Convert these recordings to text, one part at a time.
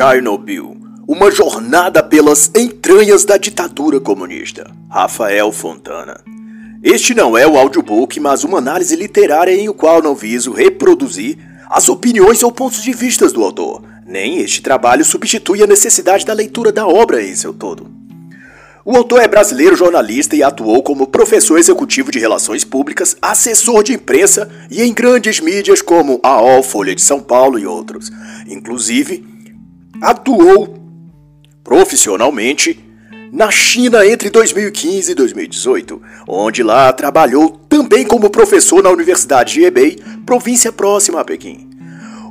Chernobyl, uma jornada pelas entranhas da ditadura comunista. Rafael Fontana. Este não é o audiobook, mas uma análise literária em o qual não viso reproduzir as opiniões ou pontos de vista do autor. Nem este trabalho substitui a necessidade da leitura da obra em seu todo. O autor é brasileiro jornalista e atuou como professor executivo de relações públicas, assessor de imprensa e em grandes mídias como a OL, Folha de São Paulo e outros. Inclusive, atuou profissionalmente na China entre 2015 e 2018, onde lá trabalhou também como professor na Universidade de Hebei, província próxima a Pequim.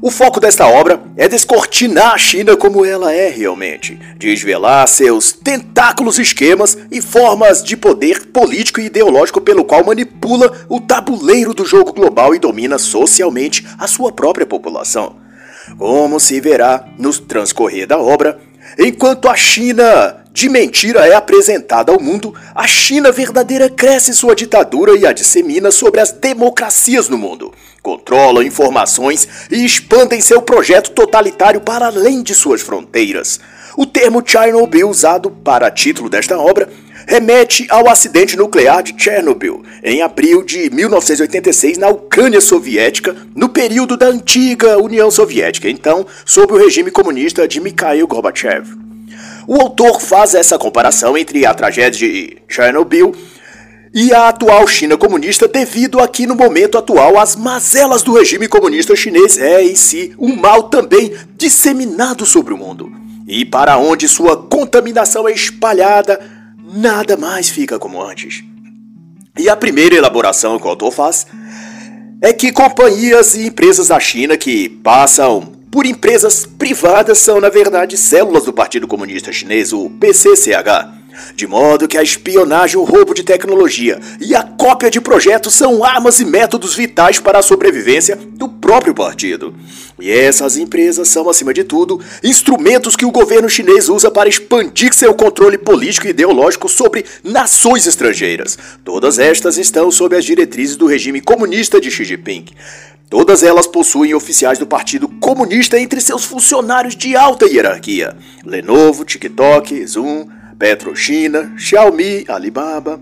O foco desta obra é descortinar a China como ela é realmente, desvelar seus tentáculos, esquemas e formas de poder político e ideológico pelo qual manipula o tabuleiro do jogo global e domina socialmente a sua própria população. Como se verá no transcorrer da obra, enquanto a China de mentira é apresentada ao mundo, a China verdadeira cresce sua ditadura e a dissemina sobre as democracias no mundo controlam informações e expandem seu projeto totalitário para além de suas fronteiras. O termo Chernobyl, usado para título desta obra, remete ao acidente nuclear de Chernobyl, em abril de 1986, na Ucrânia Soviética, no período da antiga União Soviética, então sob o regime comunista de Mikhail Gorbachev. O autor faz essa comparação entre a tragédia de Chernobyl e a atual China comunista devido aqui no momento atual às mazelas do regime comunista chinês é em si um mal também disseminado sobre o mundo. E para onde sua contaminação é espalhada, nada mais fica como antes. E a primeira elaboração que o autor faz é que companhias e empresas da China que passam por empresas privadas são, na verdade, células do Partido Comunista Chinês, o PCCH de modo que a espionagem, o roubo de tecnologia e a cópia de projetos são armas e métodos vitais para a sobrevivência do próprio partido. E essas empresas são, acima de tudo, instrumentos que o governo chinês usa para expandir seu controle político e ideológico sobre nações estrangeiras. Todas estas estão sob as diretrizes do regime comunista de Xi Jinping. Todas elas possuem oficiais do Partido Comunista entre seus funcionários de alta hierarquia: Lenovo, TikTok, Zoom, PetroChina, Xiaomi, Alibaba.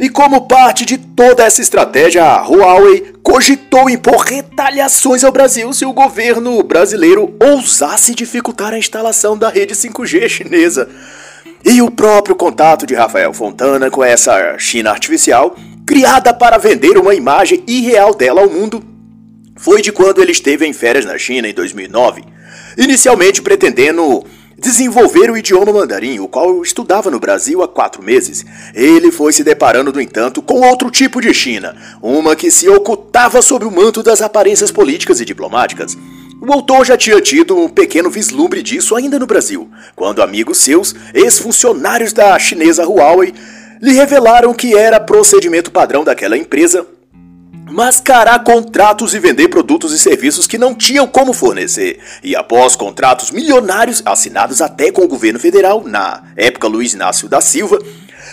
E como parte de toda essa estratégia, a Huawei cogitou impor retaliações ao Brasil se o governo brasileiro ousasse dificultar a instalação da rede 5G chinesa. E o próprio contato de Rafael Fontana com essa China artificial, criada para vender uma imagem irreal dela ao mundo, foi de quando ele esteve em férias na China em 2009, inicialmente pretendendo desenvolver o idioma mandarim, o qual eu estudava no Brasil há quatro meses. Ele foi se deparando, no entanto, com outro tipo de China, uma que se ocultava sob o manto das aparências políticas e diplomáticas. O autor já tinha tido um pequeno vislumbre disso ainda no Brasil, quando amigos seus, ex-funcionários da chinesa Huawei, lhe revelaram que era procedimento padrão daquela empresa mascarar contratos e vender produtos e serviços que não tinham como fornecer. E após contratos milionários assinados até com o governo federal, na época Luiz Inácio da Silva,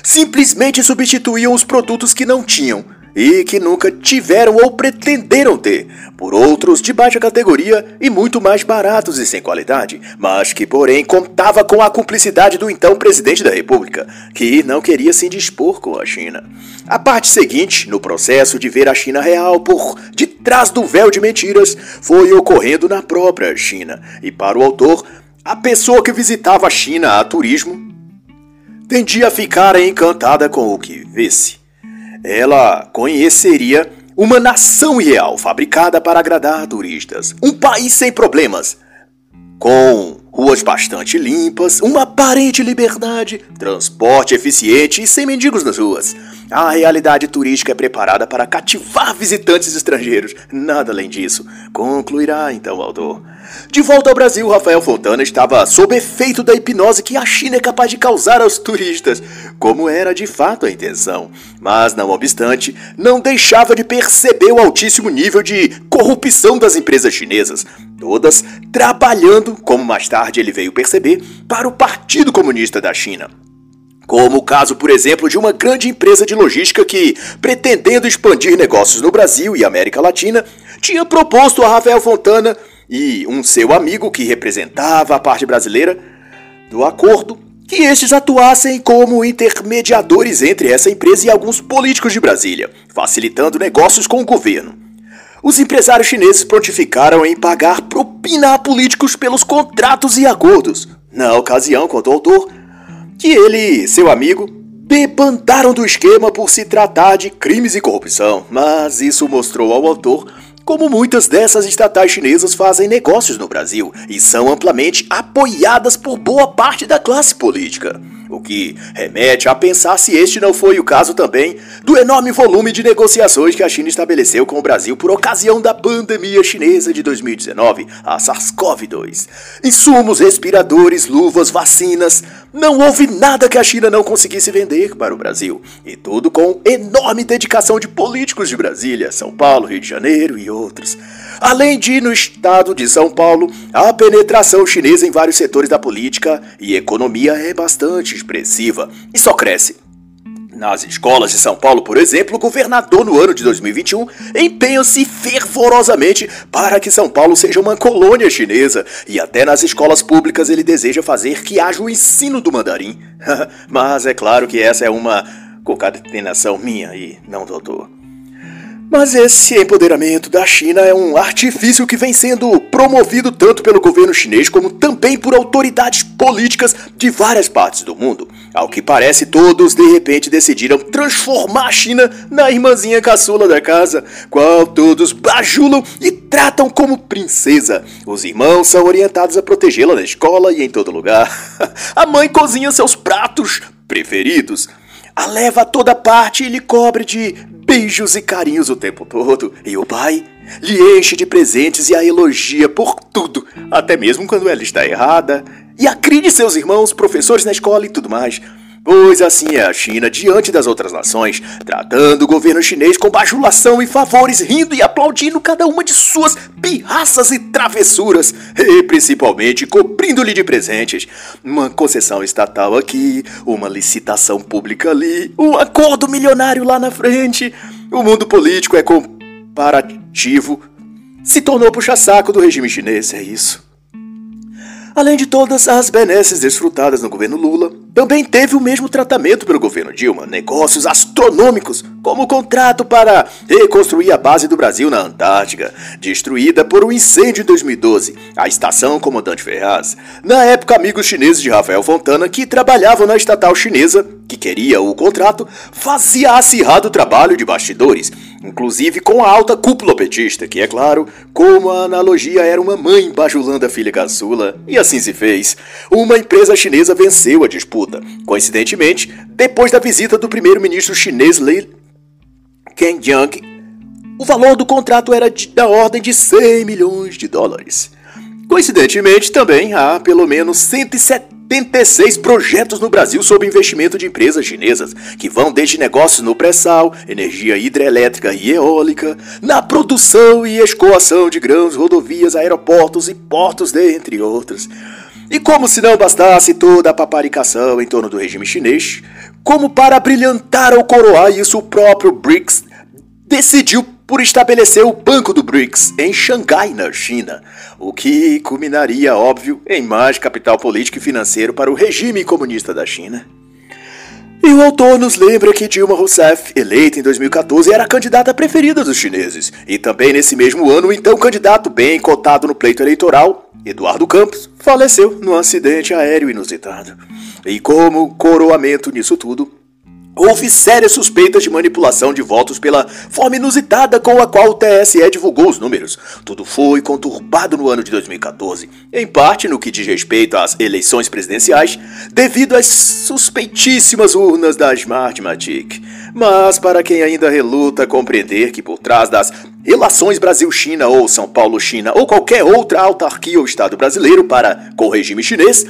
simplesmente substituíam os produtos que não tinham e que nunca tiveram ou pretenderam ter, por outros de baixa categoria e muito mais baratos e sem qualidade, mas que, porém, contava com a cumplicidade do então presidente da República, que não queria se indispor com a China. A parte seguinte, no processo de ver a China real por detrás do véu de mentiras, foi ocorrendo na própria China, e para o autor, a pessoa que visitava a China a turismo tendia a ficar encantada com o que visse ela conheceria uma nação real fabricada para agradar turistas, um país sem problemas, com ruas bastante limpas, uma aparente liberdade, transporte eficiente e sem mendigos nas ruas. A realidade turística é preparada para cativar visitantes estrangeiros, nada além disso, concluirá então o autor. De volta ao Brasil, Rafael Fontana estava sob efeito da hipnose que a China é capaz de causar aos turistas, como era de fato a intenção. Mas, não obstante, não deixava de perceber o altíssimo nível de corrupção das empresas chinesas, todas trabalhando, como mais tarde ele veio perceber, para o Partido Comunista da China. Como o caso, por exemplo, de uma grande empresa de logística que, pretendendo expandir negócios no Brasil e América Latina, tinha proposto a Rafael Fontana e um seu amigo que representava a parte brasileira do acordo que estes atuassem como intermediadores entre essa empresa e alguns políticos de Brasília, facilitando negócios com o governo. Os empresários chineses prontificaram em pagar propina a políticos pelos contratos e acordos. Na ocasião, contou o autor, que ele e seu amigo debandaram do esquema por se tratar de crimes e corrupção, mas isso mostrou ao autor como muitas dessas estatais chinesas fazem negócios no Brasil e são amplamente apoiadas por boa parte da classe política. O que remete a pensar se este não foi o caso também do enorme volume de negociações que a China estabeleceu com o Brasil por ocasião da pandemia chinesa de 2019, a SARS-CoV-2. Insumos, respiradores, luvas, vacinas. Não houve nada que a China não conseguisse vender para o Brasil. E tudo com enorme dedicação de políticos de Brasília, São Paulo, Rio de Janeiro e outros. Além de, no estado de São Paulo, a penetração chinesa em vários setores da política e economia é bastante expressiva e só cresce. Nas escolas de São Paulo, por exemplo, o governador no ano de 2021 empenha-se fervorosamente para que São Paulo seja uma colônia chinesa e até nas escolas públicas ele deseja fazer que haja o ensino do mandarim. Mas é claro que essa é uma concatenação minha e não do. Mas esse empoderamento da China é um artifício que vem sendo promovido tanto pelo governo chinês como também por autoridades políticas de várias partes do mundo. Ao que parece, todos de repente decidiram transformar a China na irmãzinha caçula da casa, qual todos bajulam e tratam como princesa. Os irmãos são orientados a protegê-la na escola e em todo lugar. a mãe cozinha seus pratos preferidos a leva a toda parte e lhe cobre de beijos e carinhos o tempo todo. E o pai lhe enche de presentes e a elogia por tudo, até mesmo quando ela está errada. E acride seus irmãos, professores na escola e tudo mais. Pois assim é a China diante das outras nações, tratando o governo chinês com bajulação e favores, rindo e aplaudindo cada uma de suas pirraças e travessuras, e principalmente cobrindo-lhe de presentes. Uma concessão estatal aqui, uma licitação pública ali, um acordo milionário lá na frente. O mundo político é comparativo. Se tornou puxa-saco do regime chinês, é isso. Além de todas as benesses desfrutadas no governo Lula, também teve o mesmo tratamento pelo governo Dilma, negócios astronômicos, como o contrato para reconstruir a base do Brasil na Antártica, destruída por um incêndio em 2012, a estação Comandante Ferraz. Na época, amigos chineses de Rafael Fontana, que trabalhavam na estatal chinesa, que queria o contrato, fazia acirrado trabalho de bastidores, inclusive com a alta cúpula petista, que é claro, como a analogia era uma mãe bajulando a filha caçula, e assim se fez. Uma empresa chinesa venceu a disputa. Coincidentemente, depois da visita do primeiro-ministro chinês Li Kenjiang, o valor do contrato era de, da ordem de 100 milhões de dólares. Coincidentemente, também há pelo menos 170 86 projetos no Brasil sob investimento de empresas chinesas, que vão desde negócios no pré-sal, energia hidrelétrica e eólica, na produção e escoação de grãos, rodovias, aeroportos e portos, dentre outros. E como se não bastasse toda a paparicação em torno do regime chinês, como para brilhantar ou coroar isso, o próprio BRICS decidiu por estabelecer o Banco do BRICS em Xangai, na China, o que culminaria, óbvio, em mais capital político e financeiro para o regime comunista da China. E o autor nos lembra que Dilma Rousseff, eleita em 2014, era a candidata preferida dos chineses, e também nesse mesmo ano o então candidato bem cotado no pleito eleitoral, Eduardo Campos, faleceu num acidente aéreo inusitado. E como coroamento nisso tudo, Houve sérias suspeitas de manipulação de votos pela forma inusitada com a qual o TSE divulgou os números. Tudo foi conturbado no ano de 2014, em parte no que diz respeito às eleições presidenciais, devido às suspeitíssimas urnas da Smartmatic. Mas para quem ainda reluta compreender que por trás das relações Brasil-China ou São Paulo-China ou qualquer outra autarquia ou Estado brasileiro para com o regime chinês,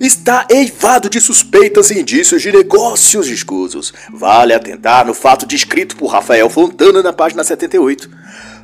está eivado de suspeitas e indícios de negócios escusos. Vale atentar no fato descrito por Rafael Fontana na página 78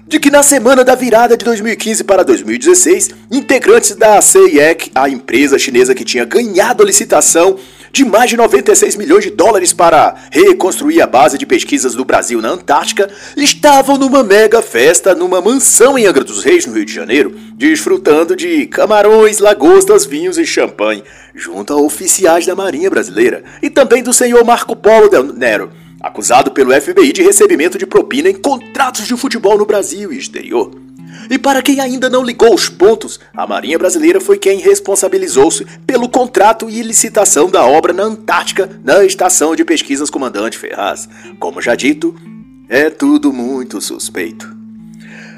de que na semana da virada de 2015 para 2016, integrantes da CIEC, a empresa chinesa que tinha ganhado a licitação de mais de 96 milhões de dólares para reconstruir a base de pesquisas do Brasil na Antártica, estavam numa mega festa numa mansão em Angra dos Reis, no Rio de Janeiro, desfrutando de camarões, lagostas, vinhos e champanhe, junto a oficiais da Marinha Brasileira e também do senhor Marco Polo Del Nero, acusado pelo FBI de recebimento de propina em contratos de futebol no Brasil e exterior. E para quem ainda não ligou os pontos, a Marinha Brasileira foi quem responsabilizou-se pelo contrato e licitação da obra na Antártica, na Estação de Pesquisas Comandante Ferraz. Como já dito, é tudo muito suspeito.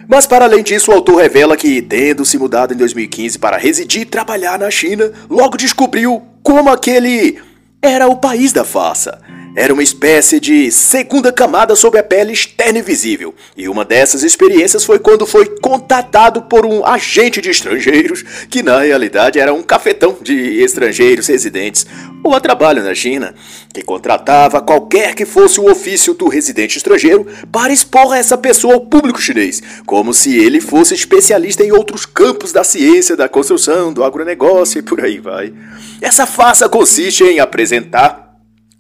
Mas para além disso, o autor revela que, tendo se mudado em 2015 para residir e trabalhar na China, logo descobriu como aquele era o país da farsa. Era uma espécie de segunda camada sobre a pele externa e visível. E uma dessas experiências foi quando foi contatado por um agente de estrangeiros, que na realidade era um cafetão de estrangeiros residentes ou a trabalho na China, que contratava qualquer que fosse o ofício do residente estrangeiro para expor essa pessoa ao público chinês, como se ele fosse especialista em outros campos da ciência, da construção, do agronegócio e por aí vai. Essa farsa consiste em apresentar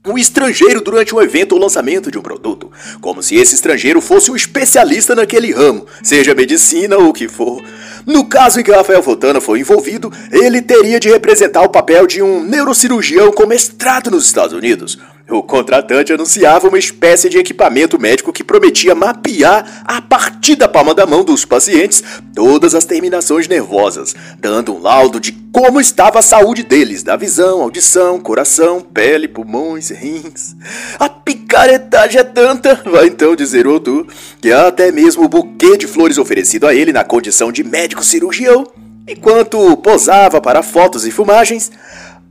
um estrangeiro durante um evento ou lançamento de um produto, como se esse estrangeiro fosse um especialista naquele ramo, seja medicina ou o que for. No caso em que Rafael Fontana foi envolvido, ele teria de representar o papel de um neurocirurgião com mestrado nos Estados Unidos, o contratante anunciava uma espécie de equipamento médico que prometia mapear a partir da palma da mão dos pacientes todas as terminações nervosas, dando um laudo de como estava a saúde deles, da visão, audição, coração, pele, pulmões, rins. A picaretagem é tanta, vai então dizer o autor, que até mesmo o buquê de flores oferecido a ele na condição de médico cirurgião, enquanto posava para fotos e filmagens,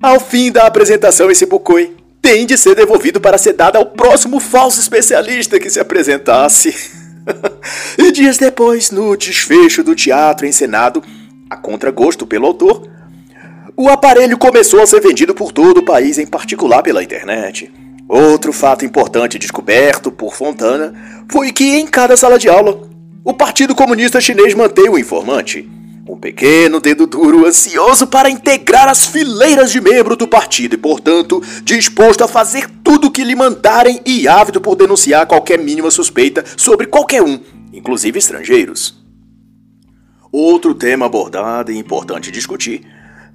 ao fim da apresentação esse buquê tem de ser devolvido para ser dado ao próximo falso especialista que se apresentasse. e dias depois, no desfecho do teatro encenado, a contragosto pelo autor, o aparelho começou a ser vendido por todo o país, em particular pela internet. Outro fato importante descoberto por Fontana foi que em cada sala de aula, o Partido Comunista Chinês mantém o informante. Um pequeno dedo duro ansioso para integrar as fileiras de membro do partido e, portanto, disposto a fazer tudo o que lhe mandarem e ávido por denunciar qualquer mínima suspeita sobre qualquer um, inclusive estrangeiros. Outro tema abordado e importante discutir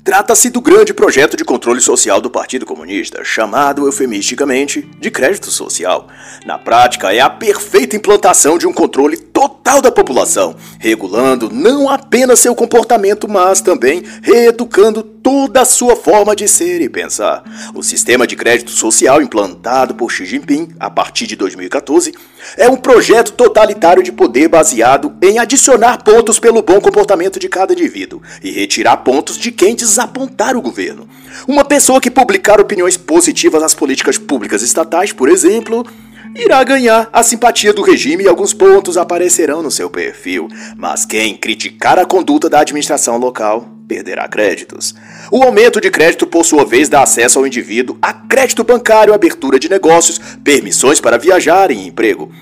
Trata-se do grande projeto de controle social do Partido Comunista, chamado eufemisticamente de crédito social. Na prática, é a perfeita implantação de um controle total da população, regulando não apenas seu comportamento, mas também reeducando toda a sua forma de ser e pensar. O sistema de crédito social implantado por Xi Jinping a partir de 2014 é um projeto totalitário de poder baseado em adicionar pontos pelo bom comportamento de cada indivíduo e retirar pontos de quem desapontar o governo. Uma pessoa que publicar opiniões positivas às políticas públicas estatais, por exemplo, irá ganhar a simpatia do regime e alguns pontos aparecerão no seu perfil, mas quem criticar a conduta da administração local perderá créditos. O aumento de crédito, por sua vez, dá acesso ao indivíduo a crédito bancário, abertura de negócios, permissões para viajar e emprego.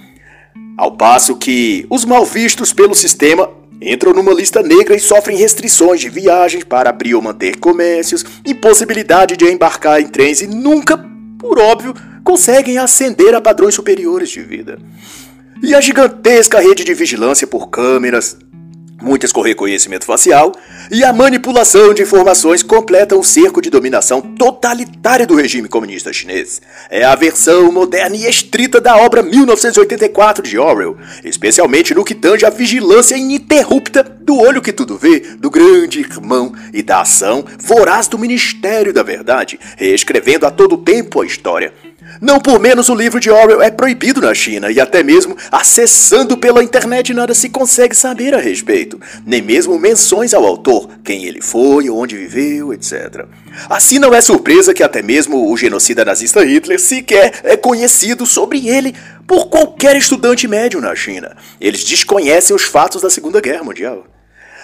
Ao passo que os mal vistos pelo sistema entram numa lista negra e sofrem restrições de viagens para abrir ou manter comércios, impossibilidade de embarcar em trens e nunca, por óbvio, conseguem ascender a padrões superiores de vida. E a gigantesca rede de vigilância por câmeras, muitas com reconhecimento facial, e a manipulação de informações completam o cerco de dominação totalitária do regime comunista chinês. É a versão moderna e estrita da obra 1984 de Orwell, especialmente no que tange a vigilância ininterrupta do olho que tudo vê, do grande irmão e da ação voraz do Ministério da Verdade, reescrevendo a todo tempo a história. Não por menos o livro de Orwell é proibido na China e até mesmo acessando pela internet nada se consegue saber a respeito, nem mesmo menções ao autor, quem ele foi, onde viveu, etc. Assim não é surpresa que até mesmo o genocida nazista Hitler sequer é conhecido sobre ele por qualquer estudante médio na China. Eles desconhecem os fatos da Segunda Guerra Mundial.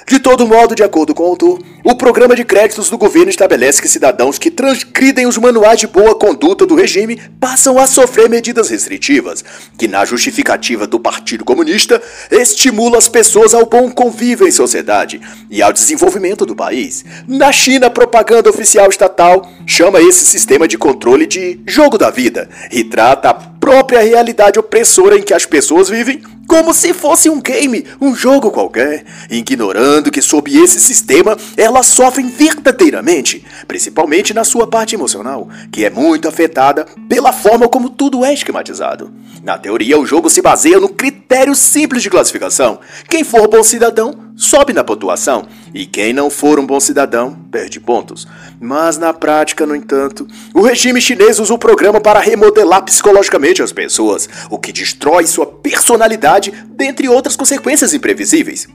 De todo modo, de acordo com o autor, o programa de créditos do governo estabelece que cidadãos que transgridem os manuais de boa conduta do regime passam a sofrer medidas restritivas, que, na justificativa do Partido Comunista, estimula as pessoas ao bom convívio em sociedade e ao desenvolvimento do país. Na China, a propaganda oficial estatal chama esse sistema de controle de jogo da vida e trata a própria realidade opressora em que as pessoas vivem como se fosse um game, um jogo qualquer, ignorando que sob esse sistema elas sofrem verdadeiramente, principalmente na sua parte emocional, que é muito afetada pela forma como tudo é esquematizado. Na teoria, o jogo se baseia no critério simples de classificação: quem for bom cidadão sobe na pontuação e quem não for um bom cidadão perde pontos. Mas na prática, no entanto, o regime chinês usa o programa para remodelar psicologicamente as pessoas, o que destrói sua personalidade, dentre outras consequências imprevisíveis.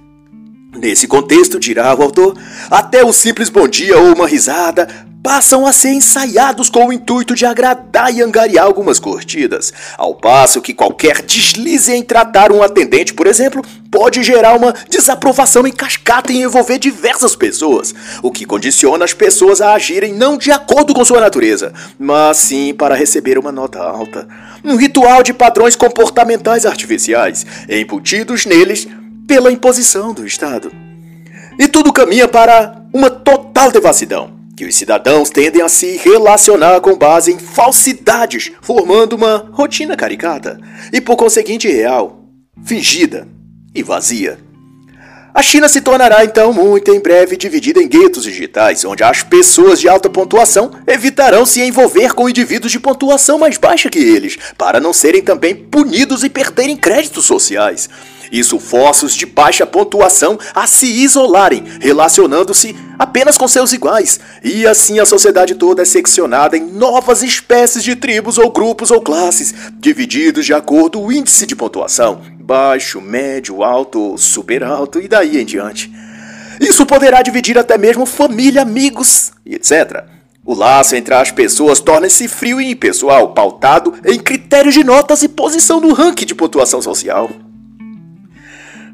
Nesse contexto, dirá o autor, até o simples bom dia ou uma risada passam a ser ensaiados com o intuito de agradar e angariar algumas curtidas, ao passo que qualquer deslize em tratar um atendente, por exemplo, pode gerar uma desaprovação em cascata e envolver diversas pessoas, o que condiciona as pessoas a agirem não de acordo com sua natureza, mas sim para receber uma nota alta. Um ritual de padrões comportamentais artificiais, embutidos neles pela imposição do Estado. E tudo caminha para uma total devassidão que os cidadãos tendem a se relacionar com base em falsidades, formando uma rotina caricata e, por conseguinte, real, fingida e vazia. A China se tornará então muito em breve dividida em guetos digitais, onde as pessoas de alta pontuação evitarão se envolver com indivíduos de pontuação mais baixa que eles, para não serem também punidos e perderem créditos sociais. Isso força os de baixa pontuação a se isolarem, relacionando-se apenas com seus iguais, e assim a sociedade toda é seccionada em novas espécies de tribos ou grupos ou classes, divididos de acordo com o índice de pontuação, baixo, médio, alto, super alto e daí em diante. Isso poderá dividir até mesmo família, amigos etc. O laço entre as pessoas torna-se frio e impessoal, pautado em critérios de notas e posição no ranking de pontuação social.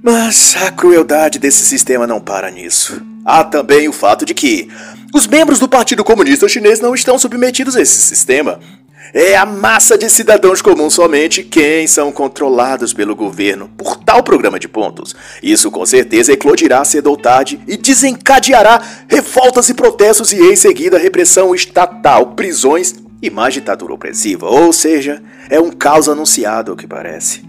Mas a crueldade desse sistema não para nisso. Há também o fato de que os membros do Partido Comunista Chinês não estão submetidos a esse sistema. É a massa de cidadãos comuns somente quem são controlados pelo governo por tal programa de pontos. Isso com certeza eclodirá cedo ou tarde e desencadeará revoltas e protestos e em seguida repressão estatal, prisões e mais ditadura opressiva. Ou seja, é um caos anunciado, ao que parece.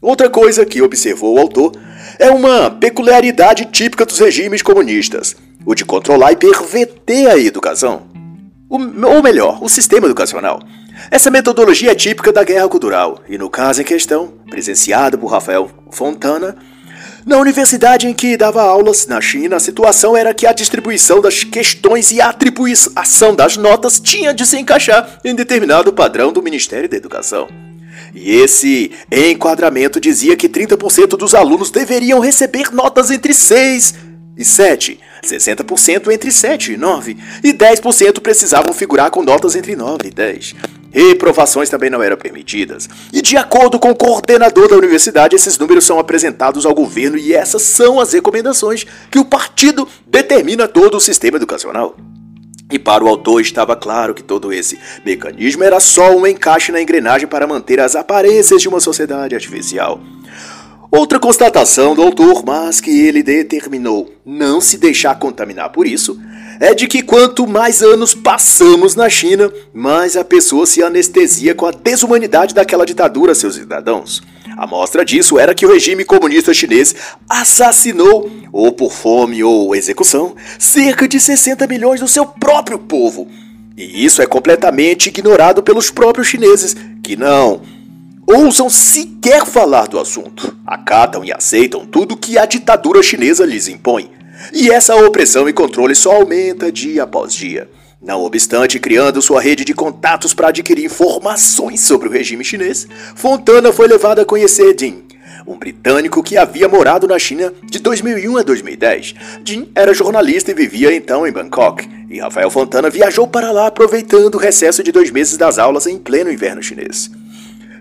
Outra coisa que observou o autor é uma peculiaridade típica dos regimes comunistas, o de controlar e perverter a educação. O, ou melhor, o sistema educacional. Essa metodologia é típica da guerra cultural, e no caso em questão, presenciada por Rafael Fontana, na universidade em que dava aulas na China, a situação era que a distribuição das questões e a atribuição das notas tinha de se encaixar em determinado padrão do Ministério da Educação. E esse enquadramento dizia que 30% dos alunos deveriam receber notas entre 6 e 7, 60% entre 7 e 9, e 10% precisavam figurar com notas entre 9 e 10. Reprovações também não eram permitidas. E de acordo com o coordenador da universidade, esses números são apresentados ao governo e essas são as recomendações que o partido determina todo o sistema educacional. E para o autor estava claro que todo esse mecanismo era só um encaixe na engrenagem para manter as aparências de uma sociedade artificial. Outra constatação do autor, mas que ele determinou não se deixar contaminar por isso, é de que quanto mais anos passamos na China, mais a pessoa se anestesia com a desumanidade daquela ditadura seus cidadãos. A mostra disso era que o regime comunista chinês assassinou, ou por fome ou execução, cerca de 60 milhões do seu próprio povo. E isso é completamente ignorado pelos próprios chineses, que não ousam sequer falar do assunto. Acatam e aceitam tudo que a ditadura chinesa lhes impõe. E essa opressão e controle só aumenta dia após dia. Não obstante, criando sua rede de contatos para adquirir informações sobre o regime chinês, Fontana foi levado a conhecer Jin, um britânico que havia morado na China de 2001 a 2010. Jin era jornalista e vivia então em Bangkok, e Rafael Fontana viajou para lá aproveitando o recesso de dois meses das aulas em pleno inverno chinês.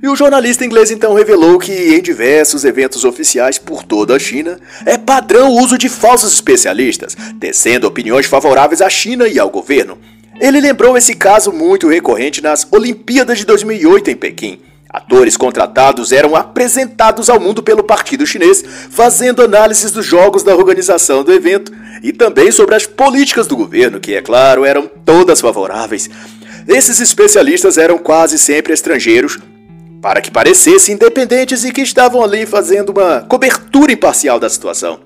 E o jornalista inglês então revelou que em diversos eventos oficiais por toda a China é padrão o uso de falsos especialistas, tecendo opiniões favoráveis à China e ao governo. Ele lembrou esse caso muito recorrente nas Olimpíadas de 2008 em Pequim. Atores contratados eram apresentados ao mundo pelo Partido Chinês, fazendo análises dos jogos da organização do evento e também sobre as políticas do governo, que, é claro, eram todas favoráveis. Esses especialistas eram quase sempre estrangeiros, para que parecessem independentes e que estavam ali fazendo uma cobertura imparcial da situação.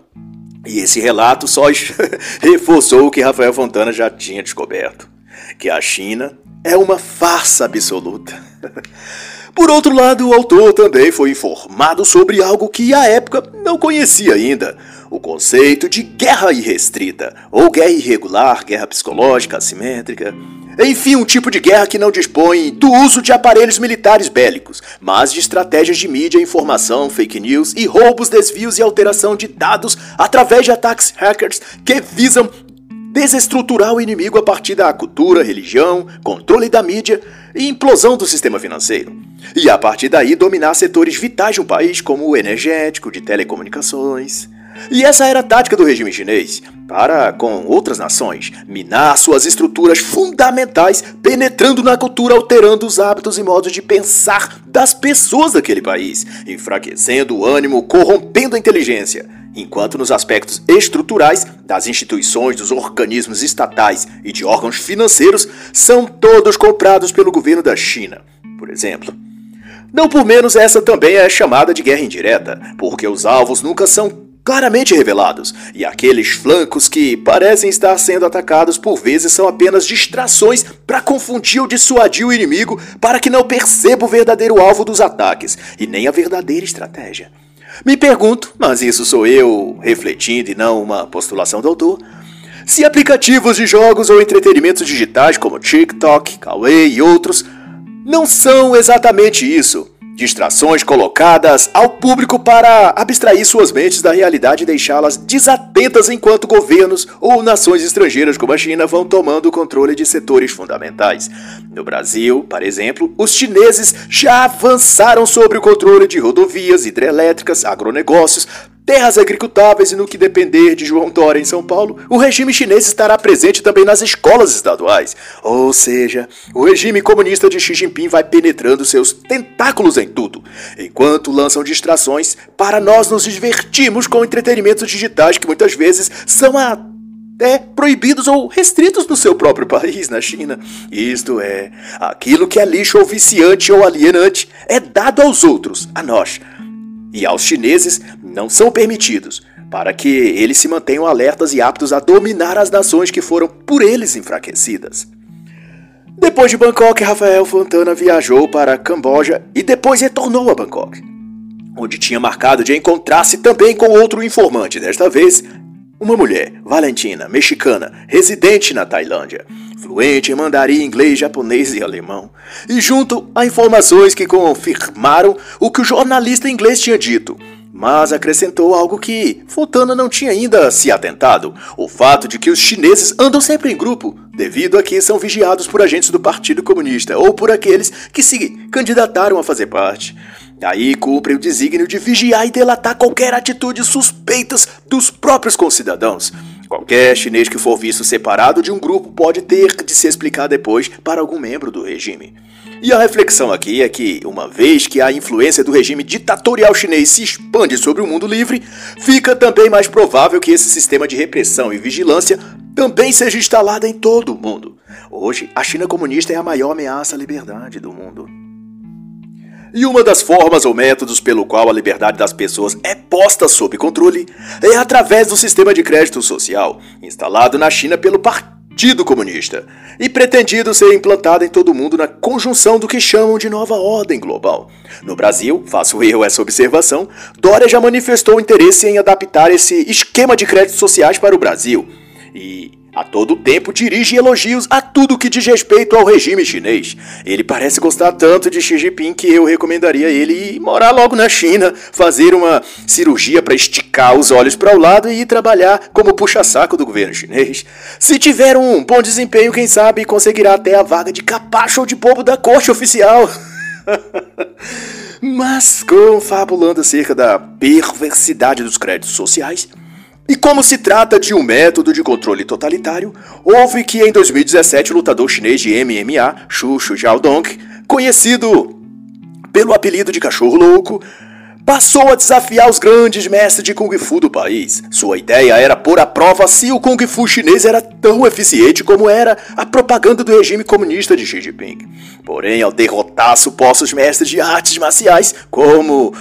E esse relato só reforçou o que Rafael Fontana já tinha descoberto: que a China é uma farsa absoluta. Por outro lado, o autor também foi informado sobre algo que à época não conhecia ainda: o conceito de guerra irrestrita, ou guerra irregular, guerra psicológica, assimétrica. Enfim, um tipo de guerra que não dispõe do uso de aparelhos militares bélicos, mas de estratégias de mídia, informação, fake news e roubos, desvios e alteração de dados através de ataques hackers que visam desestruturar o inimigo a partir da cultura, religião, controle da mídia e implosão do sistema financeiro. E a partir daí dominar setores vitais de um país, como o energético, de telecomunicações. E essa era a tática do regime chinês, para, com outras nações, minar suas estruturas fundamentais, penetrando na cultura, alterando os hábitos e modos de pensar das pessoas daquele país, enfraquecendo o ânimo, corrompendo a inteligência. Enquanto nos aspectos estruturais das instituições, dos organismos estatais e de órgãos financeiros são todos comprados pelo governo da China, por exemplo. Não por menos essa também é chamada de guerra indireta, porque os alvos nunca são claramente revelados, e aqueles flancos que parecem estar sendo atacados por vezes são apenas distrações para confundir ou dissuadir o inimigo para que não perceba o verdadeiro alvo dos ataques e nem a verdadeira estratégia. Me pergunto, mas isso sou eu refletindo e não uma postulação do autor, se aplicativos de jogos ou entretenimentos digitais como TikTok, Kawaii e outros não são exatamente isso. Distrações colocadas ao público para abstrair suas mentes da realidade e deixá-las desatentas enquanto governos ou nações estrangeiras como a China vão tomando o controle de setores fundamentais. No Brasil, por exemplo, os chineses já avançaram sobre o controle de rodovias, hidrelétricas, agronegócios, terras agricultáveis e no que depender de João Dória em São Paulo, o regime chinês estará presente também nas escolas estaduais. Ou seja, o regime comunista de Xi Jinping vai penetrando seus tentáculos em tudo, enquanto lançam distrações para nós nos divertirmos com entretenimentos digitais que muitas vezes são até proibidos ou restritos no seu próprio país, na China. Isto é, aquilo que é lixo ou viciante ou alienante é dado aos outros, a nós. E aos chineses não são permitidos, para que eles se mantenham alertas e aptos a dominar as nações que foram por eles enfraquecidas. Depois de Bangkok, Rafael Fontana viajou para Camboja e depois retornou a Bangkok, onde tinha marcado de encontrar-se também com outro informante, desta vez uma mulher, Valentina, mexicana, residente na Tailândia, fluente em mandarim, inglês, japonês e alemão, e junto a informações que confirmaram o que o jornalista inglês tinha dito, mas acrescentou algo que Fontana não tinha ainda se atentado: o fato de que os chineses andam sempre em grupo, devido a que são vigiados por agentes do Partido Comunista ou por aqueles que se candidataram a fazer parte. Aí cumprem o desígnio de vigiar e delatar qualquer atitude suspeitas dos próprios concidadãos. Qualquer chinês que for visto separado de um grupo pode ter de se explicar depois para algum membro do regime. E a reflexão aqui é que, uma vez que a influência do regime ditatorial chinês se expande sobre o mundo livre, fica também mais provável que esse sistema de repressão e vigilância também seja instalado em todo o mundo. Hoje, a China comunista é a maior ameaça à liberdade do mundo. E uma das formas ou métodos pelo qual a liberdade das pessoas é posta sob controle é através do sistema de crédito social, instalado na China pelo Partido Partido Comunista e pretendido ser implantado em todo mundo na conjunção do que chamam de nova ordem global. No Brasil, faço eu essa observação, Dória já manifestou interesse em adaptar esse esquema de créditos sociais para o Brasil. E a todo tempo dirige elogios a tudo que diz respeito ao regime chinês. Ele parece gostar tanto de Xi Jinping que eu recomendaria ele ir morar logo na China, fazer uma cirurgia para esticar os olhos para o lado e ir trabalhar como puxa-saco do governo chinês. Se tiver um bom desempenho, quem sabe conseguirá até a vaga de capacho ou de bobo da corte oficial. Mas, confabulando acerca da perversidade dos créditos sociais, e como se trata de um método de controle totalitário, houve que em 2017 o lutador chinês de MMA, Xu Xiaodong, conhecido pelo apelido de cachorro louco, passou a desafiar os grandes mestres de Kung Fu do país. Sua ideia era pôr à prova se o Kung Fu chinês era tão eficiente como era a propaganda do regime comunista de Xi Jinping. Porém, ao derrotar supostos mestres de artes marciais como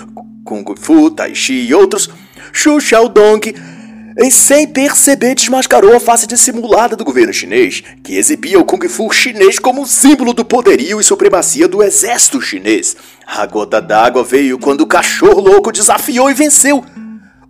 Kung Fu, Tai Chi e outros, Xu Xiaodong e sem perceber desmascarou a face dissimulada do governo chinês, que exibia o Kung Fu chinês como símbolo do poderio e supremacia do exército chinês. A gota d'água veio quando o cachorro louco desafiou e venceu.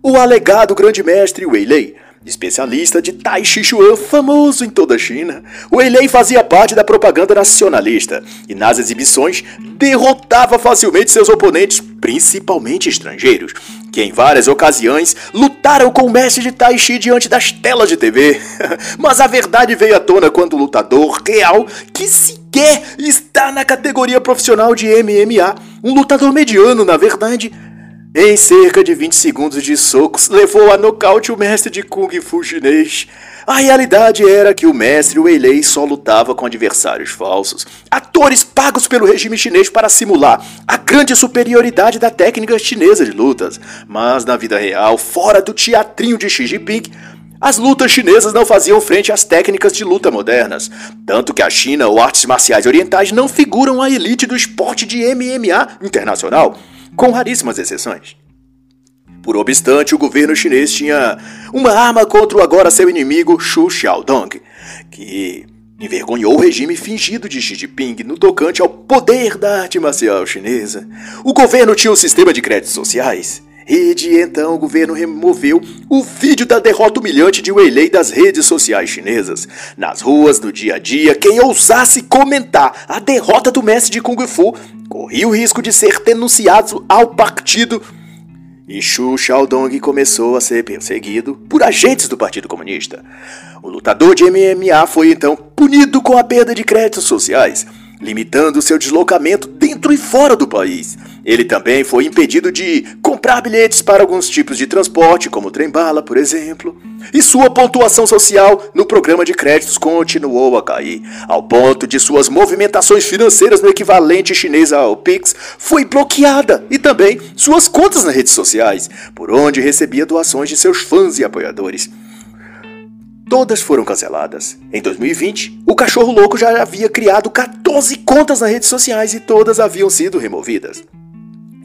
O alegado grande mestre Wei Lei especialista de Tai Chi Chuan famoso em toda a China. Wei Lei fazia parte da propaganda nacionalista e nas exibições derrotava facilmente seus oponentes, principalmente estrangeiros, que em várias ocasiões lutaram com o mestre de Tai Chi diante das telas de TV. Mas a verdade veio à tona quando o lutador real, que sequer está na categoria profissional de MMA, um lutador mediano, na verdade, em cerca de 20 segundos de socos, levou a nocaute o mestre de Kung Fu chinês. A realidade era que o mestre Weilei só lutava com adversários falsos, atores pagos pelo regime chinês para simular a grande superioridade da técnica chinesa de lutas. Mas na vida real, fora do teatrinho de Xi Jinping, as lutas chinesas não faziam frente às técnicas de luta modernas, tanto que a China ou artes marciais orientais não figuram à elite do esporte de MMA internacional, com raríssimas exceções. Por obstante, o governo chinês tinha uma arma contra o agora seu inimigo Xu Xiaodong, que envergonhou o regime fingido de Xi Jinping no tocante ao poder da arte marcial chinesa. O governo tinha um sistema de créditos sociais. E de então o governo removeu o vídeo da derrota humilhante de Weilei das redes sociais chinesas. Nas ruas, no dia a dia, quem ousasse comentar a derrota do mestre de Kung Fu corria o risco de ser denunciado ao partido e Xu Xiaodong começou a ser perseguido por agentes do Partido Comunista. O lutador de MMA foi então punido com a perda de créditos sociais, limitando seu deslocamento dentro e fora do país. Ele também foi impedido de comprar bilhetes para alguns tipos de transporte, como trem-bala, por exemplo. E sua pontuação social no programa de créditos continuou a cair, ao ponto de suas movimentações financeiras no equivalente chinês ao Pix foi bloqueada e também suas contas nas redes sociais, por onde recebia doações de seus fãs e apoiadores. Todas foram canceladas. Em 2020, o cachorro louco já havia criado 14 contas nas redes sociais e todas haviam sido removidas.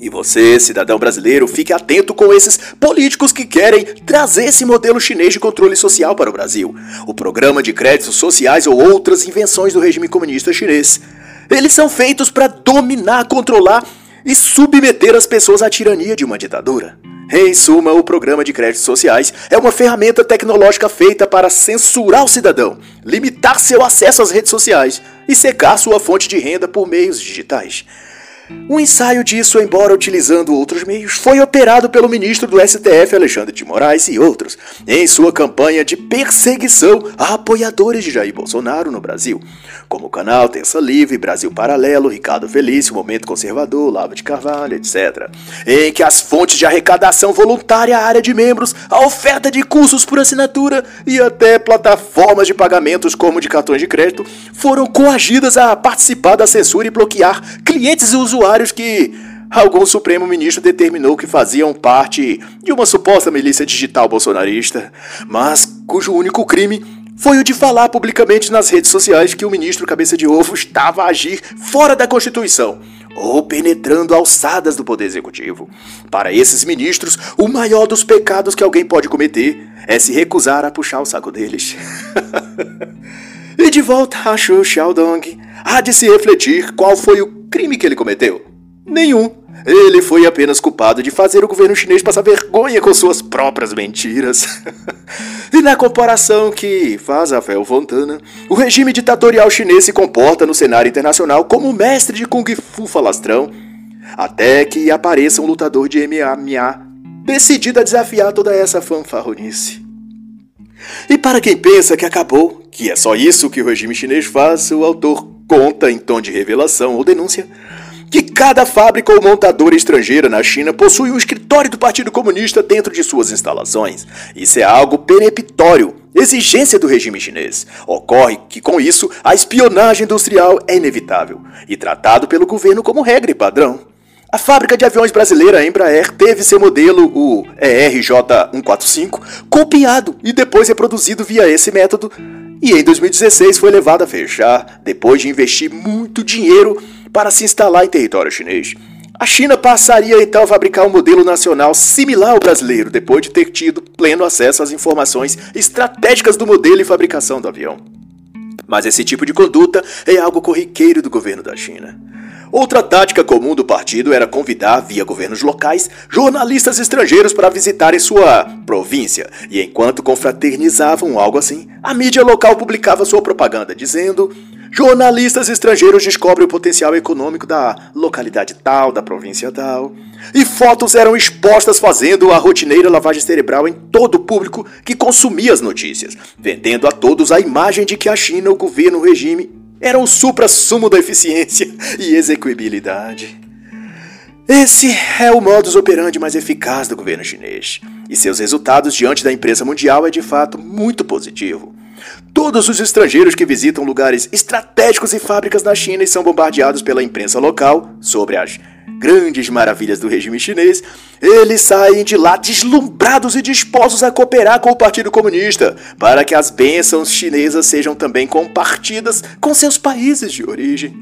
E você, cidadão brasileiro, fique atento com esses políticos que querem trazer esse modelo chinês de controle social para o Brasil. O programa de créditos sociais ou outras invenções do regime comunista chinês. Eles são feitos para dominar, controlar e submeter as pessoas à tirania de uma ditadura. Em suma, o programa de créditos sociais é uma ferramenta tecnológica feita para censurar o cidadão, limitar seu acesso às redes sociais e secar sua fonte de renda por meios digitais. Um ensaio disso, embora utilizando outros meios, foi operado pelo ministro do STF Alexandre de Moraes e outros, em sua campanha de perseguição a apoiadores de Jair Bolsonaro no Brasil, como o canal Terça Livre, Brasil Paralelo, Ricardo Felício, Momento Conservador, Lava de Carvalho, etc., em que as fontes de arrecadação voluntária, a área de membros, a oferta de cursos por assinatura e até plataformas de pagamentos como de cartões de crédito foram coagidas a participar da censura e bloquear clientes e usuários usuários que algum Supremo Ministro determinou que faziam parte de uma suposta milícia digital bolsonarista, mas cujo único crime foi o de falar publicamente nas redes sociais que o ministro Cabeça de Ovo estava a agir fora da Constituição ou penetrando alçadas do Poder Executivo. Para esses ministros, o maior dos pecados que alguém pode cometer é se recusar a puxar o saco deles. e de volta a Xu Xiaodong, há de se refletir qual foi o crime que ele cometeu? Nenhum. Ele foi apenas culpado de fazer o governo chinês passar vergonha com suas próprias mentiras. e na comparação que faz Rafael Fontana, o regime ditatorial chinês se comporta no cenário internacional como mestre de Kung Fu falastrão, até que apareça um lutador de MMA decidido a desafiar toda essa fanfarronice. E para quem pensa que acabou, que é só isso que o regime chinês faz, o autor conta em tom de revelação ou denúncia que cada fábrica ou montadora estrangeira na China possui um escritório do Partido Comunista dentro de suas instalações. Isso é algo peremptório, exigência do regime chinês. Ocorre que, com isso, a espionagem industrial é inevitável e tratado pelo governo como regra e padrão. A fábrica de aviões brasileira Embraer teve seu modelo, o ERJ-145, copiado e depois reproduzido via esse método, e em 2016 foi levado a fechar, depois de investir muito dinheiro para se instalar em território chinês. A China passaria então a fabricar um modelo nacional similar ao brasileiro, depois de ter tido pleno acesso às informações estratégicas do modelo e fabricação do avião. Mas esse tipo de conduta é algo corriqueiro do governo da China. Outra tática comum do partido era convidar, via governos locais, jornalistas estrangeiros para visitarem sua província, e enquanto confraternizavam algo assim, a mídia local publicava sua propaganda dizendo: jornalistas estrangeiros descobrem o potencial econômico da localidade tal, da província tal, e fotos eram expostas fazendo a rotineira lavagem cerebral em todo o público que consumia as notícias, vendendo a todos a imagem de que a China, o governo, o regime era o supra-sumo da eficiência e execuibilidade. Esse é o modus operandi mais eficaz do governo chinês, e seus resultados diante da empresa mundial é de fato muito positivo. Todos os estrangeiros que visitam lugares estratégicos e fábricas na China e são bombardeados pela imprensa local sobre as grandes maravilhas do regime chinês, eles saem de lá deslumbrados e dispostos a cooperar com o Partido Comunista, para que as bênçãos chinesas sejam também compartidas com seus países de origem.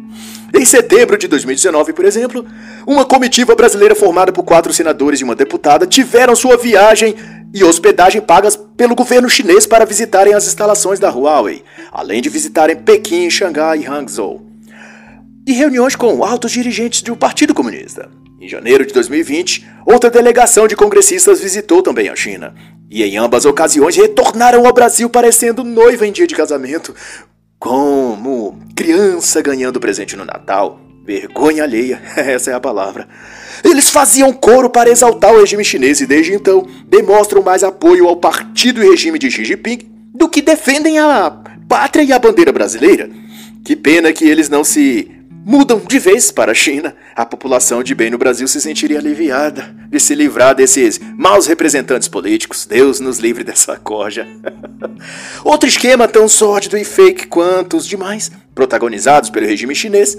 Em setembro de 2019, por exemplo, uma comitiva brasileira formada por quatro senadores e uma deputada tiveram sua viagem e hospedagem pagas pelo governo chinês para visitarem as instalações da Huawei, além de visitarem Pequim, Xangai e Hangzhou e reuniões com altos dirigentes do Partido Comunista. Em janeiro de 2020, outra delegação de congressistas visitou também a China. E em ambas ocasiões retornaram ao Brasil parecendo noiva em dia de casamento, como criança ganhando presente no Natal. Vergonha alheia, essa é a palavra. Eles faziam coro para exaltar o regime chinês e desde então demonstram mais apoio ao partido e regime de Xi Jinping do que defendem a pátria e a bandeira brasileira. Que pena que eles não se mudam de vez para a China, a população de bem no Brasil se sentiria aliviada de se livrar desses maus representantes políticos. Deus nos livre dessa corja. Outro esquema tão sórdido e fake quanto os demais, protagonizados pelo regime chinês,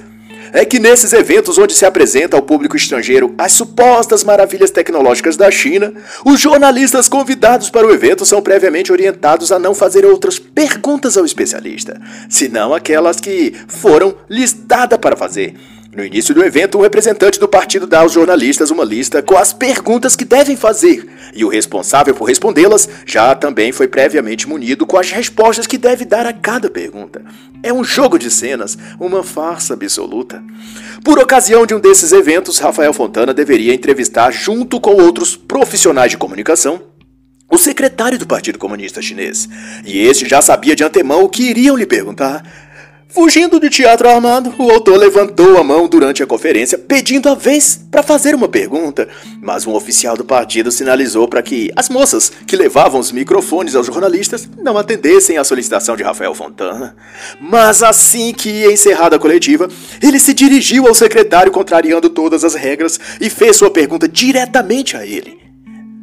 é que nesses eventos onde se apresenta ao público estrangeiro as supostas maravilhas tecnológicas da China, os jornalistas convidados para o evento são previamente orientados a não fazer outras perguntas ao especialista, senão aquelas que foram lhes dadas para fazer. No início do evento, um representante do partido dá aos jornalistas uma lista com as perguntas que devem fazer, e o responsável por respondê-las já também foi previamente munido com as respostas que deve dar a cada pergunta. É um jogo de cenas, uma farsa absoluta. Por ocasião de um desses eventos, Rafael Fontana deveria entrevistar, junto com outros profissionais de comunicação, o secretário do Partido Comunista Chinês. E este já sabia de antemão o que iriam lhe perguntar, Fugindo de teatro armado, o autor levantou a mão durante a conferência, pedindo a vez para fazer uma pergunta, mas um oficial do partido sinalizou para que as moças que levavam os microfones aos jornalistas não atendessem à solicitação de Rafael Fontana. Mas assim que encerrada a coletiva, ele se dirigiu ao secretário contrariando todas as regras e fez sua pergunta diretamente a ele.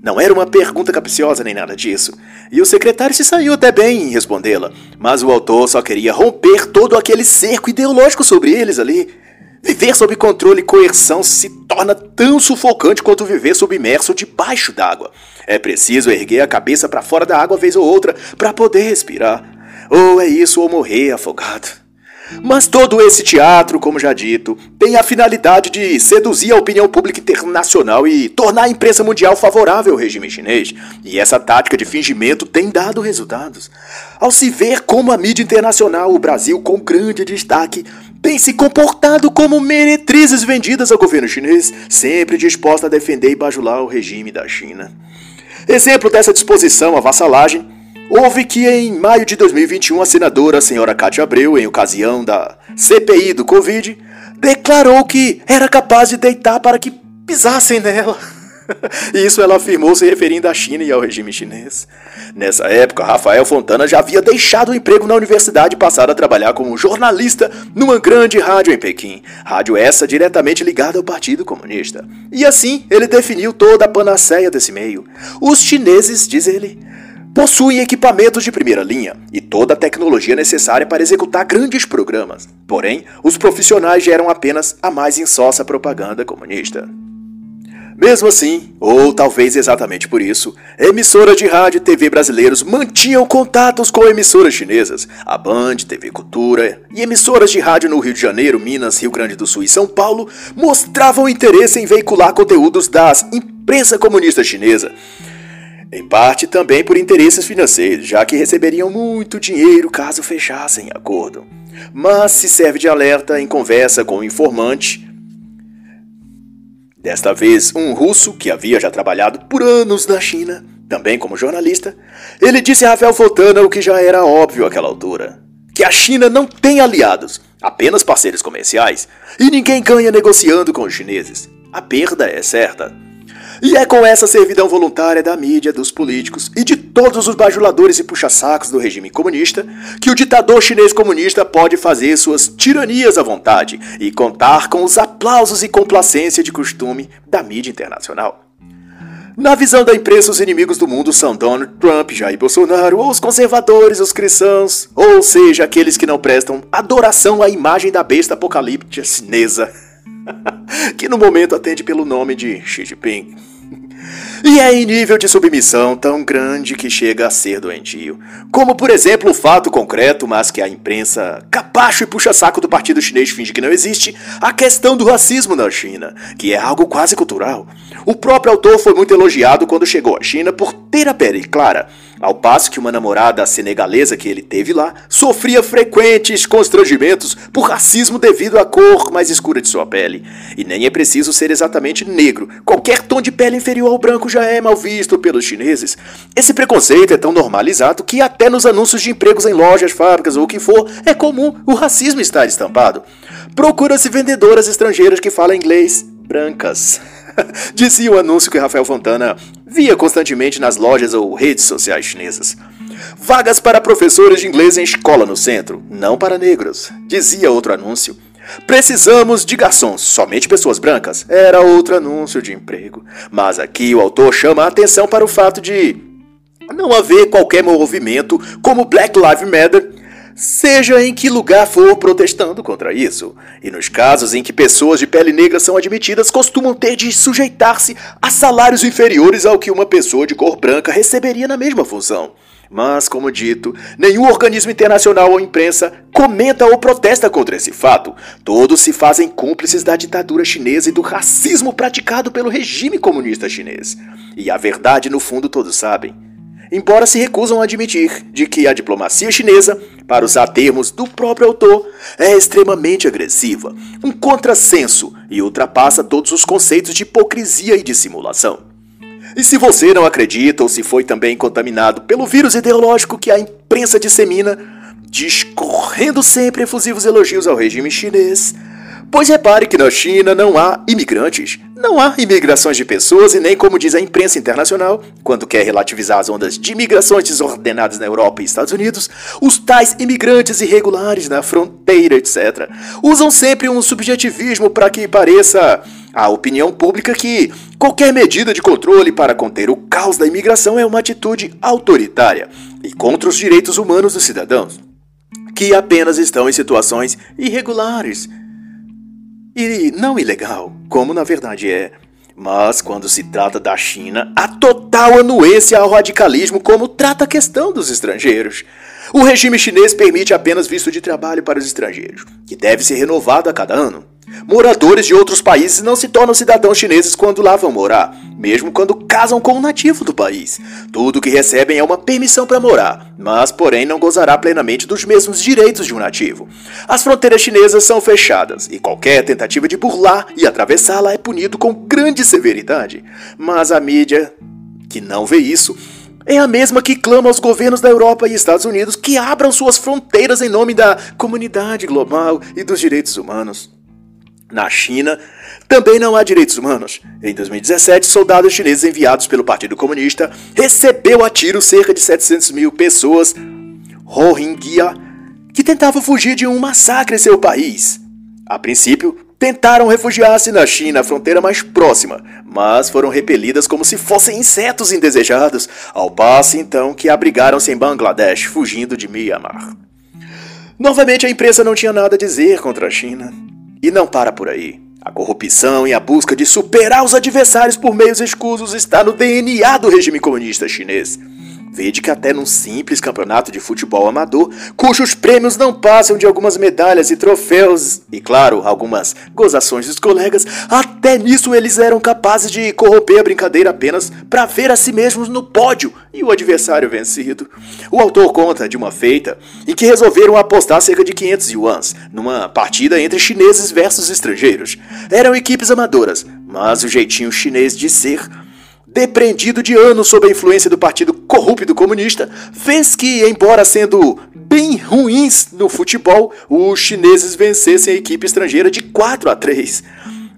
Não era uma pergunta capciosa nem nada disso, e o secretário se saiu até bem em respondê-la, mas o autor só queria romper todo aquele cerco ideológico sobre eles ali. Viver sob controle e coerção se torna tão sufocante quanto viver submerso debaixo d'água. É preciso erguer a cabeça para fora da água vez ou outra para poder respirar. Ou é isso ou morrer afogado. Mas todo esse teatro, como já dito, tem a finalidade de seduzir a opinião pública internacional e tornar a imprensa mundial favorável ao regime chinês. E essa tática de fingimento tem dado resultados. Ao se ver como a mídia internacional, o Brasil com grande destaque, tem se comportado como meretrizes vendidas ao governo chinês, sempre disposta a defender e bajular o regime da China. Exemplo dessa disposição à vassalagem Houve que em maio de 2021 a senadora a senhora Cátia Abreu, em ocasião da CPI do Covid, declarou que era capaz de deitar para que pisassem nela. Isso ela afirmou se referindo à China e ao regime chinês. Nessa época, Rafael Fontana já havia deixado o emprego na universidade e passado a trabalhar como jornalista numa grande rádio em Pequim, rádio essa diretamente ligada ao Partido Comunista. E assim, ele definiu toda a panaceia desse meio. Os chineses, diz ele, possuem equipamentos de primeira linha e toda a tecnologia necessária para executar grandes programas. Porém, os profissionais geram apenas a mais insossa propaganda comunista. Mesmo assim, ou talvez exatamente por isso, emissoras de rádio e TV brasileiros mantinham contatos com emissoras chinesas, a Band, TV Cultura e emissoras de rádio no Rio de Janeiro, Minas, Rio Grande do Sul e São Paulo mostravam interesse em veicular conteúdos das imprensa comunista chinesa. Em parte também por interesses financeiros, já que receberiam muito dinheiro caso fechassem acordo. Mas se serve de alerta em conversa com o informante, Desta vez, um russo que havia já trabalhado por anos na China, também como jornalista, ele disse a Rafael Fontana o que já era óbvio àquela altura: que a China não tem aliados, apenas parceiros comerciais, e ninguém ganha negociando com os chineses. A perda é certa. E é com essa servidão voluntária da mídia, dos políticos e de todos os bajuladores e puxa-sacos do regime comunista que o ditador chinês comunista pode fazer suas tiranias à vontade e contar com os aplausos e complacência de costume da mídia internacional. Na visão da imprensa, os inimigos do mundo são Donald Trump, Jair Bolsonaro, ou os conservadores, os cristãos, ou seja, aqueles que não prestam adoração à imagem da besta apocalíptica chinesa, que no momento atende pelo nome de Xi Jinping. E é em nível de submissão tão grande que chega a ser doentio. Como, por exemplo, o fato concreto, mas que a imprensa capacho e puxa-saco do partido chinês finge que não existe, a questão do racismo na China, que é algo quase cultural. O próprio autor foi muito elogiado quando chegou à China por ter a pele clara, ao passo que uma namorada senegalesa que ele teve lá sofria frequentes constrangimentos por racismo devido à cor mais escura de sua pele. E nem é preciso ser exatamente negro, qualquer tom de pele inferior ao branco já é mal visto pelos chineses. Esse preconceito é tão normalizado que até nos anúncios de empregos em lojas, fábricas ou o que for, é comum o racismo estar estampado. Procura-se vendedoras estrangeiras que falam inglês brancas. Dizia o anúncio que Rafael Fontana via constantemente nas lojas ou redes sociais chinesas. Vagas para professores de inglês em escola no centro, não para negros, dizia outro anúncio. Precisamos de garçons, somente pessoas brancas, era outro anúncio de emprego. Mas aqui o autor chama a atenção para o fato de não haver qualquer movimento como Black Lives Matter seja em que lugar for protestando contra isso. E nos casos em que pessoas de pele negra são admitidas, costumam ter de sujeitar-se a salários inferiores ao que uma pessoa de cor branca receberia na mesma função. Mas, como dito, nenhum organismo internacional ou imprensa comenta ou protesta contra esse fato. Todos se fazem cúmplices da ditadura chinesa e do racismo praticado pelo regime comunista chinês. E a verdade, no fundo, todos sabem embora se recusam a admitir de que a diplomacia chinesa, para usar termos do próprio autor, é extremamente agressiva, um contrassenso e ultrapassa todos os conceitos de hipocrisia e dissimulação. E se você não acredita ou se foi também contaminado pelo vírus ideológico que a imprensa dissemina, discorrendo sempre efusivos elogios ao regime chinês, Pois repare que na China não há imigrantes, não há imigrações de pessoas e nem como diz a imprensa internacional, quando quer relativizar as ondas de imigrações desordenadas na Europa e Estados Unidos, os tais imigrantes irregulares na fronteira, etc., usam sempre um subjetivismo para que pareça à opinião pública que qualquer medida de controle para conter o caos da imigração é uma atitude autoritária e contra os direitos humanos dos cidadãos, que apenas estão em situações irregulares e não ilegal, como na verdade é. Mas quando se trata da China, há total anuência ao radicalismo como trata a questão dos estrangeiros. O regime chinês permite apenas visto de trabalho para os estrangeiros, que deve ser renovado a cada ano. Moradores de outros países não se tornam cidadãos chineses quando lá vão morar, mesmo quando casam com um nativo do país. Tudo que recebem é uma permissão para morar, mas porém não gozará plenamente dos mesmos direitos de um nativo. As fronteiras chinesas são fechadas e qualquer tentativa de burlar e atravessá-la é punido com grande severidade. Mas a mídia, que não vê isso, é a mesma que clama aos governos da Europa e Estados Unidos que abram suas fronteiras em nome da comunidade global e dos direitos humanos. Na China, também não há direitos humanos. Em 2017, soldados chineses enviados pelo Partido Comunista recebeu a tiro cerca de 700 mil pessoas Rohingya que tentavam fugir de um massacre em seu país. A princípio, tentaram refugiar-se na China, a fronteira mais próxima, mas foram repelidas como se fossem insetos indesejados, ao passo então que abrigaram-se em Bangladesh, fugindo de Myanmar. Novamente, a imprensa não tinha nada a dizer contra a China. E não para por aí. A corrupção e a busca de superar os adversários por meios escusos está no DNA do regime comunista chinês. Vede que até num simples campeonato de futebol amador, cujos prêmios não passam de algumas medalhas e troféus, e claro, algumas gozações dos colegas, até nisso eles eram capazes de corromper a brincadeira apenas para ver a si mesmos no pódio e o adversário vencido. O autor conta de uma feita em que resolveram apostar cerca de 500 yuans numa partida entre chineses versus estrangeiros. Eram equipes amadoras, mas o jeitinho chinês de ser depreendido de anos sob a influência do Partido Corrupto Comunista, fez que, embora sendo bem ruins no futebol, os chineses vencessem a equipe estrangeira de 4 a 3.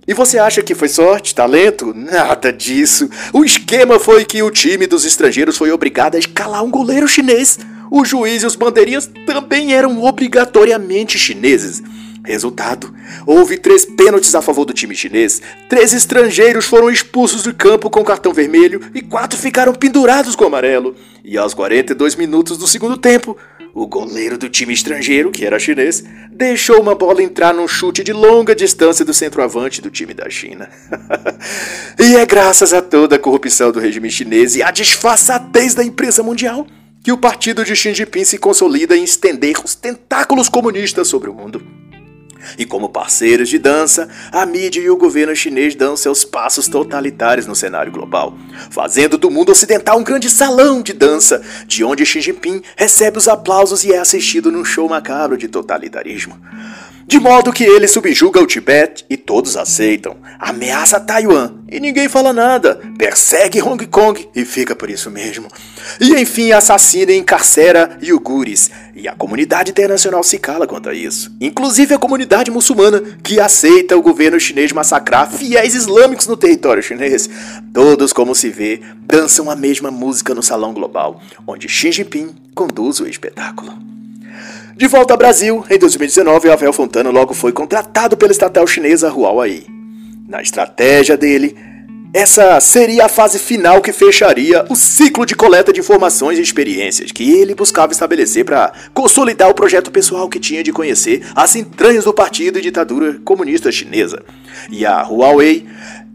E você acha que foi sorte, talento? Nada disso. O esquema foi que o time dos estrangeiros foi obrigado a escalar um goleiro chinês. O juiz e os bandeirinhas também eram obrigatoriamente chineses. Resultado: houve três pênaltis a favor do time chinês, três estrangeiros foram expulsos do campo com cartão vermelho e quatro ficaram pendurados com amarelo. E aos 42 minutos do segundo tempo, o goleiro do time estrangeiro, que era chinês, deixou uma bola entrar num chute de longa distância do centroavante do time da China. e é graças a toda a corrupção do regime chinês e a disfarçatez da imprensa mundial que o partido de Xi Jinping se consolida em estender os tentáculos comunistas sobre o mundo. E como parceiros de dança, a mídia e o governo chinês dão seus passos totalitários no cenário global, fazendo do mundo ocidental um grande salão de dança, de onde Xi Jinping recebe os aplausos e é assistido num show macabro de totalitarismo. De modo que ele subjuga o Tibete e todos aceitam, ameaça Taiwan e ninguém fala nada, persegue Hong Kong e fica por isso mesmo. E enfim assassina e encarcera iugures, e a comunidade internacional se cala quanto a isso. Inclusive a comunidade muçulmana, que aceita o governo chinês massacrar fiéis islâmicos no território chinês. Todos, como se vê, dançam a mesma música no salão global, onde Xi Jinping conduz o espetáculo. De volta ao Brasil, em 2019, Rafael Fontana logo foi contratado pela estatal chinesa Huawei. Na estratégia dele, essa seria a fase final que fecharia o ciclo de coleta de informações e experiências que ele buscava estabelecer para consolidar o projeto pessoal que tinha de conhecer as entranhas do partido e ditadura comunista chinesa. E a Huawei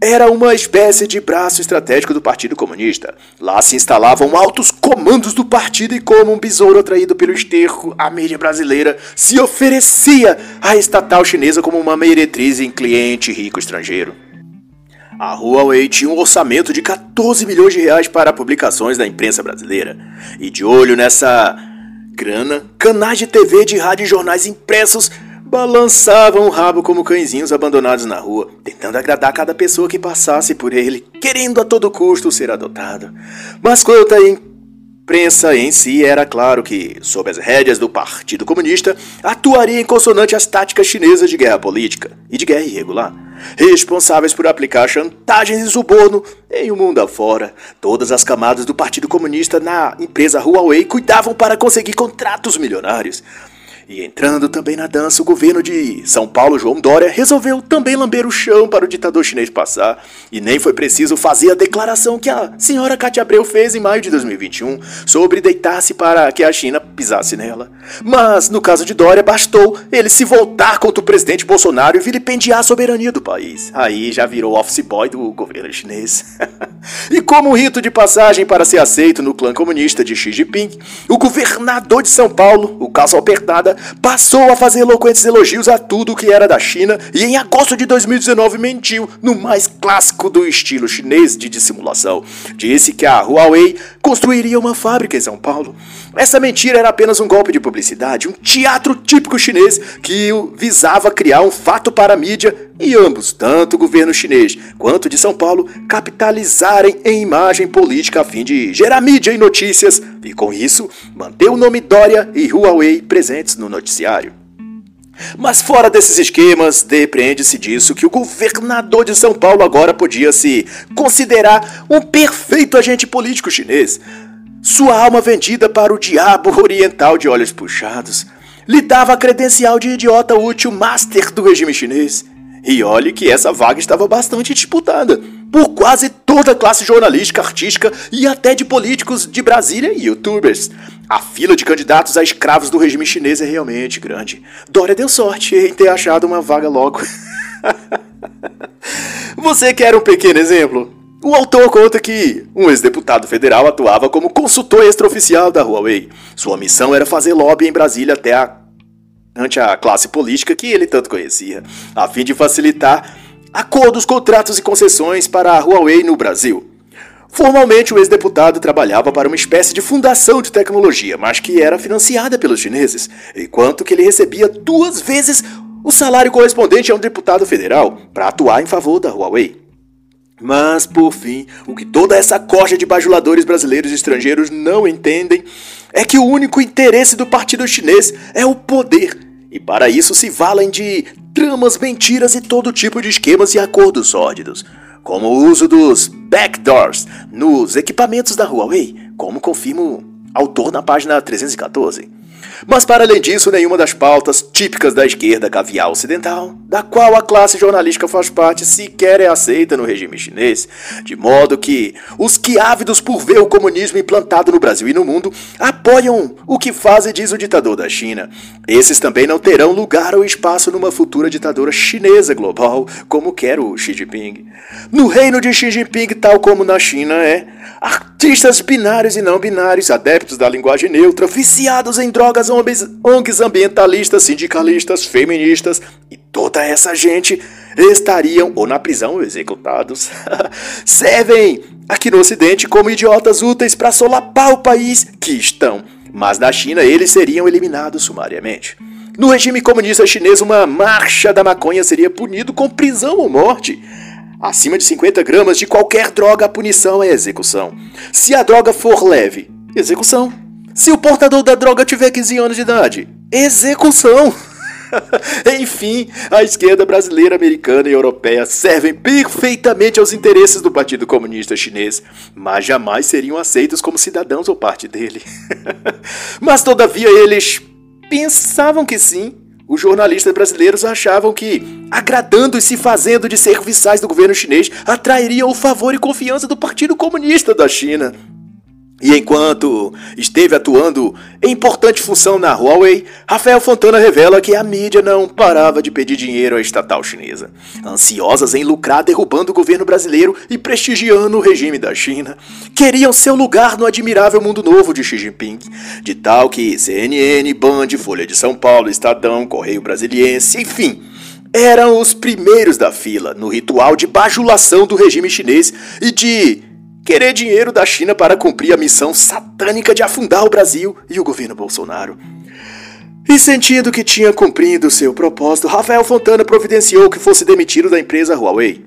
era uma espécie de braço estratégico do Partido Comunista. Lá se instalavam altos comandos do partido e, como um besouro atraído pelo esterco, a mídia brasileira se oferecia à estatal chinesa como uma meretriz em cliente rico estrangeiro. A Huawei tinha um orçamento de 14 milhões de reais para publicações da imprensa brasileira. E de olho nessa grana, canais de TV, de rádio e jornais impressos balançavam o rabo como cãezinhos abandonados na rua, tentando agradar cada pessoa que passasse por ele, querendo a todo custo ser adotado. Mas quanto à imprensa em si, era claro que, sob as rédeas do Partido Comunista, atuaria em consonante às táticas chinesas de guerra política e de guerra irregular, responsáveis por aplicar chantagens e suborno em o um mundo afora. Todas as camadas do Partido Comunista na empresa Huawei cuidavam para conseguir contratos milionários. E entrando também na dança, o governo de São Paulo, João Dória, resolveu também lamber o chão para o ditador chinês passar. E nem foi preciso fazer a declaração que a senhora Cátia Abreu fez em maio de 2021 sobre deitar-se para que a China pisasse nela. Mas, no caso de Dória, bastou ele se voltar contra o presidente Bolsonaro e vilipendiar a soberania do país. Aí já virou office boy do governo chinês. e como rito de passagem para ser aceito no clã comunista de Xi Jinping, o governador de São Paulo, o caso Apertada, passou a fazer eloquentes elogios a tudo que era da China e em agosto de 2019 mentiu no mais clássico do estilo chinês de dissimulação. Disse que a Huawei construiria uma fábrica em São Paulo. Essa mentira era apenas um golpe de publicidade, um teatro típico chinês que visava criar um fato para a mídia e ambos, tanto o governo chinês quanto de São Paulo, capitalizarem em imagem política a fim de gerar mídia e notícias e, com isso, manter o nome Dória e Huawei presentes no noticiário. Mas fora desses esquemas, depreende-se disso que o governador de São Paulo agora podia se considerar um perfeito agente político chinês. Sua alma vendida para o diabo oriental de olhos puxados lhe dava a credencial de idiota útil master do regime chinês. E olhe que essa vaga estava bastante disputada por quase toda a classe jornalística, artística e até de políticos de Brasília e youtubers. A fila de candidatos a escravos do regime chinês é realmente grande. Dória deu sorte em ter achado uma vaga logo. Você quer um pequeno exemplo? O autor conta que um ex-deputado federal atuava como consultor extraoficial da Huawei. Sua missão era fazer lobby em Brasília até a ante a classe política que ele tanto conhecia, a fim de facilitar acordos, contratos e concessões para a Huawei no Brasil. Formalmente, o ex-deputado trabalhava para uma espécie de fundação de tecnologia, mas que era financiada pelos chineses, enquanto que ele recebia duas vezes o salário correspondente a um deputado federal para atuar em favor da Huawei. Mas, por fim, o que toda essa corja de bajuladores brasileiros e estrangeiros não entendem é que o único interesse do partido chinês é o poder. E para isso se valem de tramas, mentiras e todo tipo de esquemas e acordos sórdidos, como o uso dos backdoors nos equipamentos da Huawei, como confirma o autor na página 314. Mas para além disso, nenhuma das pautas típicas da esquerda caviar ocidental, da qual a classe jornalística faz parte, sequer é aceita no regime chinês, de modo que os que ávidos por ver o comunismo implantado no Brasil e no mundo apoiam o que faz e diz o ditador da China. Esses também não terão lugar ou espaço numa futura ditadura chinesa global, como quer o Xi Jinping. No reino de Xi Jinping, tal como na China, é artistas binários e não binários, adeptos da linguagem neutra, viciados em drogas ONGs ambientalistas, sindicalistas, feministas e toda essa gente estariam ou na prisão executados. Servem aqui no Ocidente como idiotas úteis para solapar o país que estão, mas na China eles seriam eliminados sumariamente. No regime comunista chinês, uma marcha da maconha seria punido com prisão ou morte. Acima de 50 gramas de qualquer droga, a punição é execução. Se a droga for leve, execução. Se o portador da droga tiver 15 anos de idade, execução! Enfim, a esquerda brasileira, americana e europeia servem perfeitamente aos interesses do Partido Comunista Chinês, mas jamais seriam aceitos como cidadãos ou parte dele. mas todavia eles pensavam que sim. Os jornalistas brasileiros achavam que, agradando e se fazendo de serviçais do governo chinês, atrairiam o favor e confiança do Partido Comunista da China. E enquanto esteve atuando em importante função na Huawei, Rafael Fontana revela que a mídia não parava de pedir dinheiro à estatal chinesa, ansiosas em lucrar derrubando o governo brasileiro e prestigiando o regime da China. Queriam seu lugar no admirável mundo novo de Xi Jinping, de tal que CNN, Band, Folha de São Paulo, Estadão, Correio Brasiliense, enfim, eram os primeiros da fila no ritual de bajulação do regime chinês e de querer dinheiro da China para cumprir a missão satânica de afundar o Brasil e o governo Bolsonaro. E sentindo que tinha cumprido seu propósito, Rafael Fontana providenciou que fosse demitido da empresa Huawei.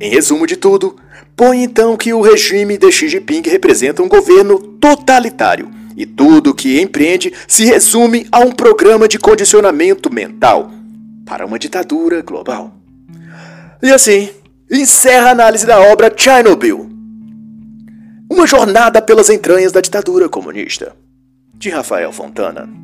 Em resumo de tudo, põe então que o regime de Xi Jinping representa um governo totalitário e tudo que empreende se resume a um programa de condicionamento mental para uma ditadura global. E assim, encerra a análise da obra Chernobyl, uma jornada pelas entranhas da ditadura comunista, de Rafael Fontana.